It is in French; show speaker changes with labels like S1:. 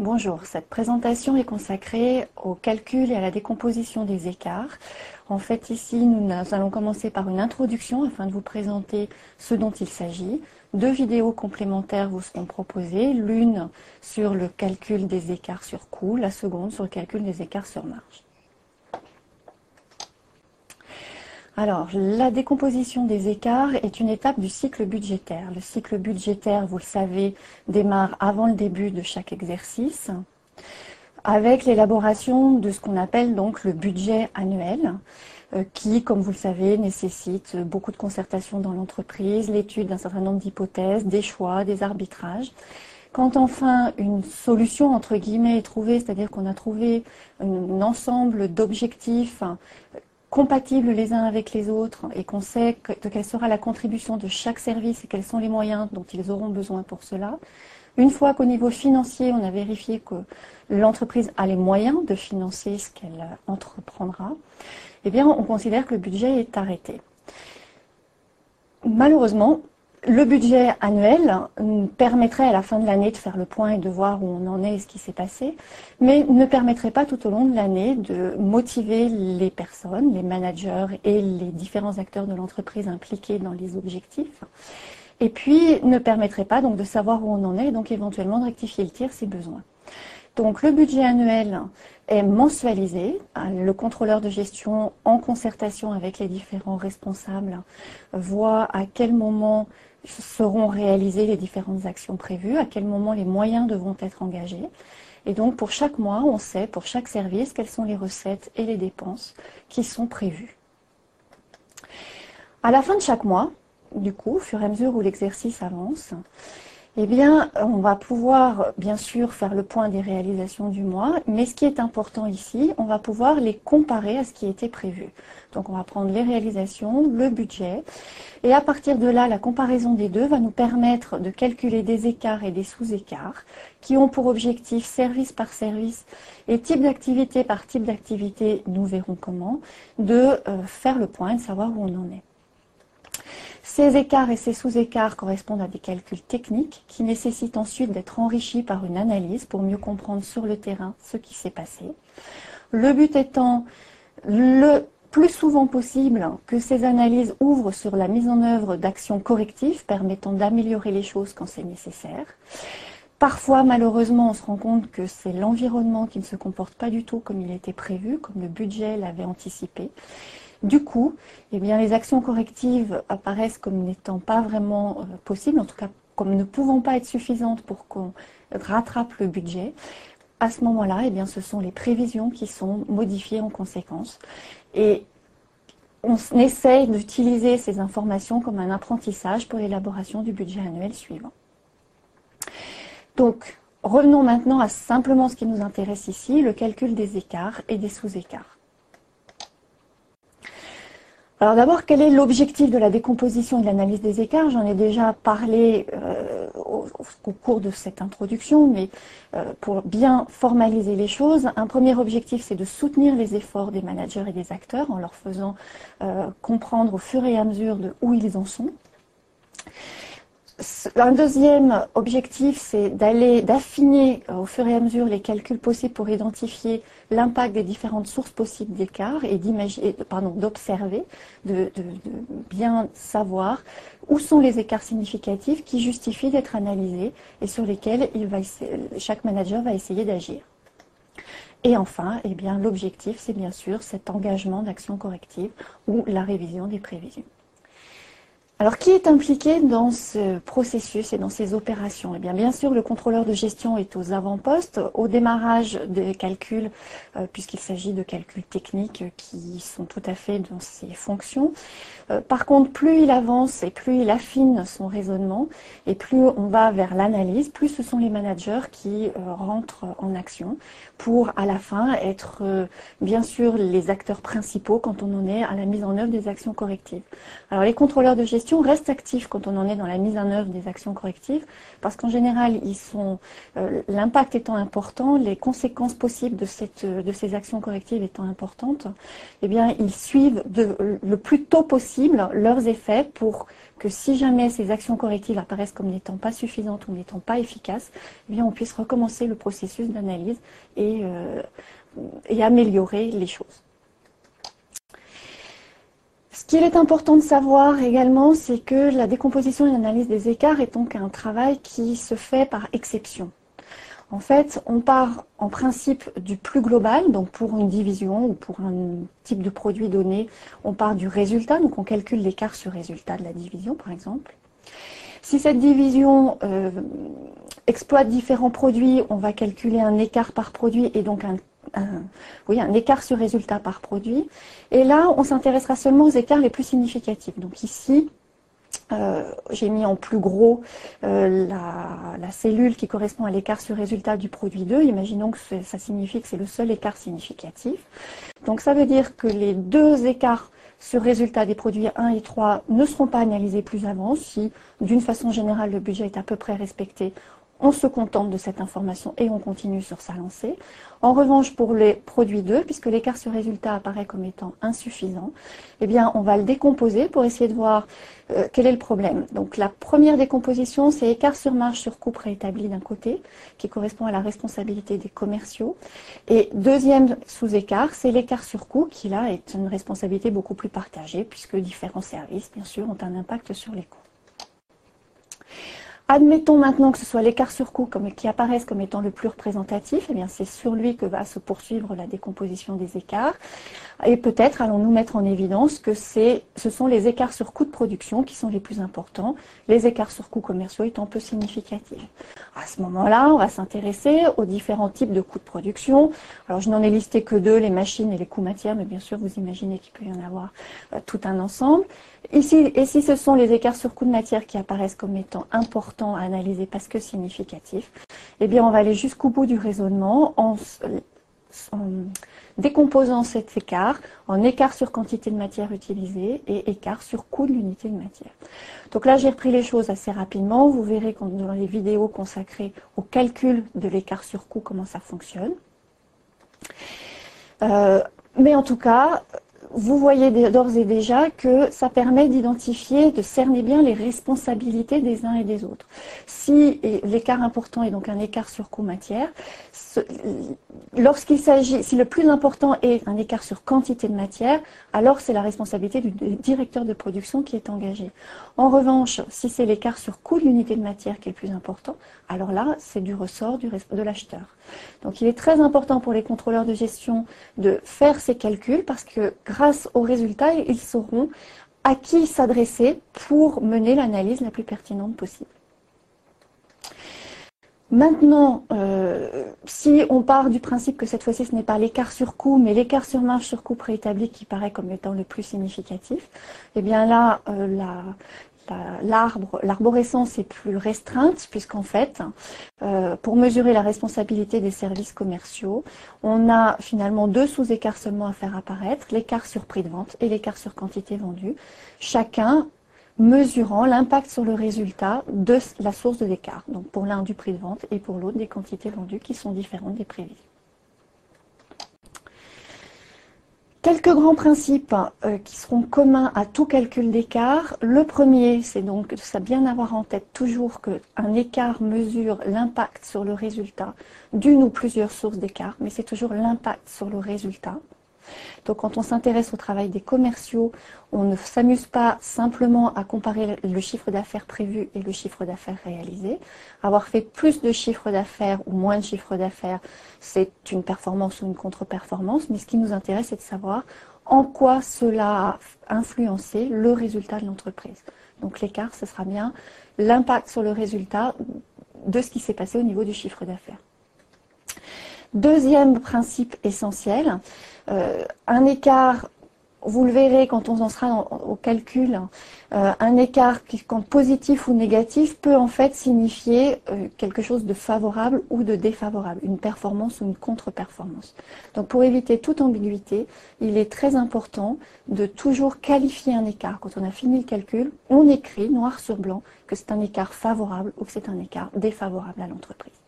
S1: Bonjour, cette présentation est consacrée au calcul et à la décomposition des écarts. En fait, ici, nous allons commencer par une introduction afin de vous présenter ce dont il s'agit. Deux vidéos complémentaires vous seront proposées, l'une sur le calcul des écarts sur coût, la seconde sur le calcul des écarts sur marge. Alors, la décomposition des écarts est une étape du cycle budgétaire. Le cycle budgétaire, vous le savez, démarre avant le début de chaque exercice, avec l'élaboration de ce qu'on appelle donc le budget annuel, euh, qui, comme vous le savez, nécessite beaucoup de concertation dans l'entreprise, l'étude d'un certain nombre d'hypothèses, des choix, des arbitrages. Quand enfin une solution entre guillemets est trouvée, c'est-à-dire qu'on a trouvé un ensemble d'objectifs compatibles les uns avec les autres et qu'on sait de quelle sera la contribution de chaque service et quels sont les moyens dont ils auront besoin pour cela. Une fois qu'au niveau financier, on a vérifié que l'entreprise a les moyens de financer ce qu'elle entreprendra, eh bien, on considère que le budget est arrêté. Malheureusement, le budget annuel permettrait à la fin de l'année de faire le point et de voir où on en est et ce qui s'est passé, mais ne permettrait pas tout au long de l'année de motiver les personnes, les managers et les différents acteurs de l'entreprise impliqués dans les objectifs. Et puis ne permettrait pas donc de savoir où on en est et donc éventuellement de rectifier le tir si besoin. Donc le budget annuel est mensualisé. Le contrôleur de gestion, en concertation avec les différents responsables, voit à quel moment seront réalisées les différentes actions prévues, à quel moment les moyens devront être engagés. Et donc pour chaque mois, on sait pour chaque service quelles sont les recettes et les dépenses qui sont prévues. À la fin de chaque mois, du coup, au fur et à mesure où l'exercice avance, eh bien, on va pouvoir bien sûr faire le point des réalisations du mois, mais ce qui est important ici, on va pouvoir les comparer à ce qui était prévu. Donc on va prendre les réalisations, le budget, et à partir de là, la comparaison des deux va nous permettre de calculer des écarts et des sous-écarts qui ont pour objectif, service par service et type d'activité par type d'activité, nous verrons comment, de euh, faire le point et de savoir où on en est. Ces écarts et ces sous-écarts correspondent à des calculs techniques qui nécessitent ensuite d'être enrichis par une analyse pour mieux comprendre sur le terrain ce qui s'est passé. Le but étant le plus souvent possible que ces analyses ouvrent sur la mise en œuvre d'actions correctives permettant d'améliorer les choses quand c'est nécessaire. Parfois, malheureusement, on se rend compte que c'est l'environnement qui ne se comporte pas du tout comme il était prévu, comme le budget l'avait anticipé. Du coup, eh les actions correctives apparaissent comme n'étant pas vraiment euh, possibles, en tout cas comme ne pouvant pas être suffisantes pour qu'on rattrape le budget. À ce moment-là, eh bien, ce sont les prévisions qui sont modifiées en conséquence. Et on essaye d'utiliser ces informations comme un apprentissage pour l'élaboration du budget annuel suivant. Donc, revenons maintenant à simplement ce qui nous intéresse ici, le calcul des écarts et des sous-écarts. Alors d'abord, quel est l'objectif de la décomposition et de l'analyse des écarts? J'en ai déjà parlé euh, au, cours de cette introduction, mais euh, pour bien formaliser les choses, un premier objectif, c'est de soutenir les efforts des managers et des acteurs en leur faisant euh, comprendre au fur et à mesure de où ils en sont. Un deuxième objectif, c'est d'aller, d'affiner au fur et à mesure les calculs possibles pour identifier l'impact des différentes sources possibles d'écart et d'observer, de, bien savoir où sont les écarts significatifs qui justifient d'être analysés et sur lesquels chaque manager va essayer d'agir. Et enfin, eh l'objectif, c'est bien sûr cet engagement d'action corrective ou la révision des prévisions. Alors, qui est impliqué dans ce processus et dans ces opérations? Eh bien, bien sûr, le contrôleur de gestion est aux avant-postes, au démarrage des calculs, euh, puisqu'il s'agit de calculs techniques qui sont tout à fait dans ses fonctions. Euh, par contre, plus il avance et plus il affine son raisonnement, et plus on va vers l'analyse, plus ce sont les managers qui euh, rentrent en action pour, à la fin, être bien sûr les acteurs principaux quand on en est à la mise en œuvre des actions correctives. Alors, les contrôleurs de gestion gestion reste actif quand on en est dans la mise en œuvre des actions correctives, parce qu'en général, ils sont euh, l'impact étant important, les conséquences possibles de, ces actions correctives étant importantes, eh bien, ils suivent le plus tôt possible leurs effets pour que si jamais ces actions correctives apparaissent comme n'étant pas suffisantes ou n'étant pas efficaces, eh bien, on puisse recommencer le processus d'analyse et, euh, et améliorer les choses. Ce qu'il est important de savoir également, c'est que la décomposition et l'analyse des écarts est donc un travail qui se fait par exception. En fait, on part en principe du plus global, donc pour une division ou pour un type de produit donné, on part du résultat, donc on calcule l'écart sur résultat de la division par exemple. Si cette division euh, exploite différents produits, on va calculer un écart par produit et donc un un, oui, un écart sur résultat par produit. Et là, on s'intéressera seulement aux écarts les plus significatifs. Donc ici, euh, j'ai mis en plus gros euh, la, cellule qui correspond à l'écart sur résultat du produit 2. Imaginons que ça signifie que c'est le seul écart significatif. Donc ça veut dire que les deux écarts sur résultat des produits 1 et 3 ne seront pas analysés plus avant si, d'une façon générale, le budget est à peu près respecté on se contente de cette information et on continue sur sa lancée. En revanche, pour les produits 2, puisque l'écart sur résultat apparaît comme étant insuffisant, eh on va le décomposer pour essayer de voir euh, quel est le problème. Donc, la première décomposition, c'est écart sur marge sur coût préétabli d'un côté, qui correspond à la responsabilité des commerciaux. Et deuxième sous-écart, c'est l'écart sur coût, qui là est une responsabilité beaucoup plus partagée, puisque différents services, bien sûr, ont un impact sur les coûts. Admettons maintenant que ce soit l'écart sur coût qui apparaisse comme étant le plus représentatif, eh bien c'est sur lui que va se poursuivre la décomposition des écarts. Et peut-être allons-nous mettre en évidence que ce sont les écarts sur coût de production qui sont les plus importants, les écarts sur coûts commerciaux étant peu significatifs. À ce moment-là, on va s'intéresser aux différents types de coûts de production. Alors je n'en ai listé que deux, les machines et les coûts matières, mais bien sûr vous imaginez qu'il peut y en avoir euh, tout un ensemble. Ici, et si ce sont les écarts sur coût de matière qui apparaissent comme étant importants à analyser parce que significatifs, eh bien, on va aller jusqu'au bout du raisonnement en, décomposant cet écart en écart sur quantité de matière utilisée et écart sur coût de l'unité de matière. Donc là, j'ai repris les choses assez rapidement. Vous verrez dans les vidéos consacrées au calcul de l'écart sur coût, comment ça fonctionne. Euh, mais en tout cas, vous voyez d'ores et déjà que ça permet d'identifier, de cerner bien les responsabilités des uns et des autres. Si l'écart important est donc un écart sur coût matière, lorsqu'il s'agit, si le plus important est un écart sur quantité de matière, alors c'est la responsabilité du directeur de production qui est engagé. En revanche, si c'est l'écart sur coût de l'unité de matière qui est le plus important, alors là, c'est du ressort de l'acheteur. Donc il est très important pour les contrôleurs de gestion de faire ces calculs parce que grâce aux résultats, ils sauront à qui s'adresser pour mener l'analyse la plus pertinente possible. Maintenant, euh, si on part du principe que cette fois-ci ce n'est pas l'écart sur coût, mais l'écart sur marge sur coût préétabli qui paraît comme étant le plus significatif, eh bien là, euh, la, l'arborescence est plus restreinte puisqu'en fait, euh, pour mesurer la responsabilité des services commerciaux, on a finalement deux sous-écarts seulement à faire apparaître, l'écart sur prix de vente et l'écart sur quantité vendue, chacun mesurant l'impact sur le résultat de la source de l'écart, donc pour l'un du prix de vente et pour l'autre des quantités vendues qui sont différentes des prévisions. Quelques grands principes euh, qui seront communs à tout calcul d'écart. Le premier, c'est donc de ça bien avoir en tête toujours qu'un écart mesure l'impact sur le résultat d'une ou plusieurs sources d'écart, mais c'est toujours l'impact sur le résultat. Donc quand on s'intéresse au travail des commerciaux, on ne s'amuse pas simplement à comparer le chiffre d'affaires prévu et le chiffre d'affaires réalisé. Avoir fait plus de chiffre d'affaires ou moins de chiffre d'affaires, c'est une performance ou une contre-performance, mais ce qui nous intéresse, c'est de savoir en quoi cela a influencé le résultat de l'entreprise. Donc l'écart, ce sera bien l'impact sur le résultat de ce qui s'est passé au niveau du chiffre d'affaires. Deuxième principe essentiel, un écart vous le verrez quand on en sera au calcul, euh, un écart qui, quand positif ou négatif, peut en fait signifier euh, quelque chose de favorable ou de défavorable, une performance ou une contre-performance. Donc pour éviter toute ambiguïté, il est très important de toujours qualifier un écart. Quand on a fini le calcul, on écrit noir sur blanc que c'est un écart favorable ou que c'est un écart défavorable à l'entreprise.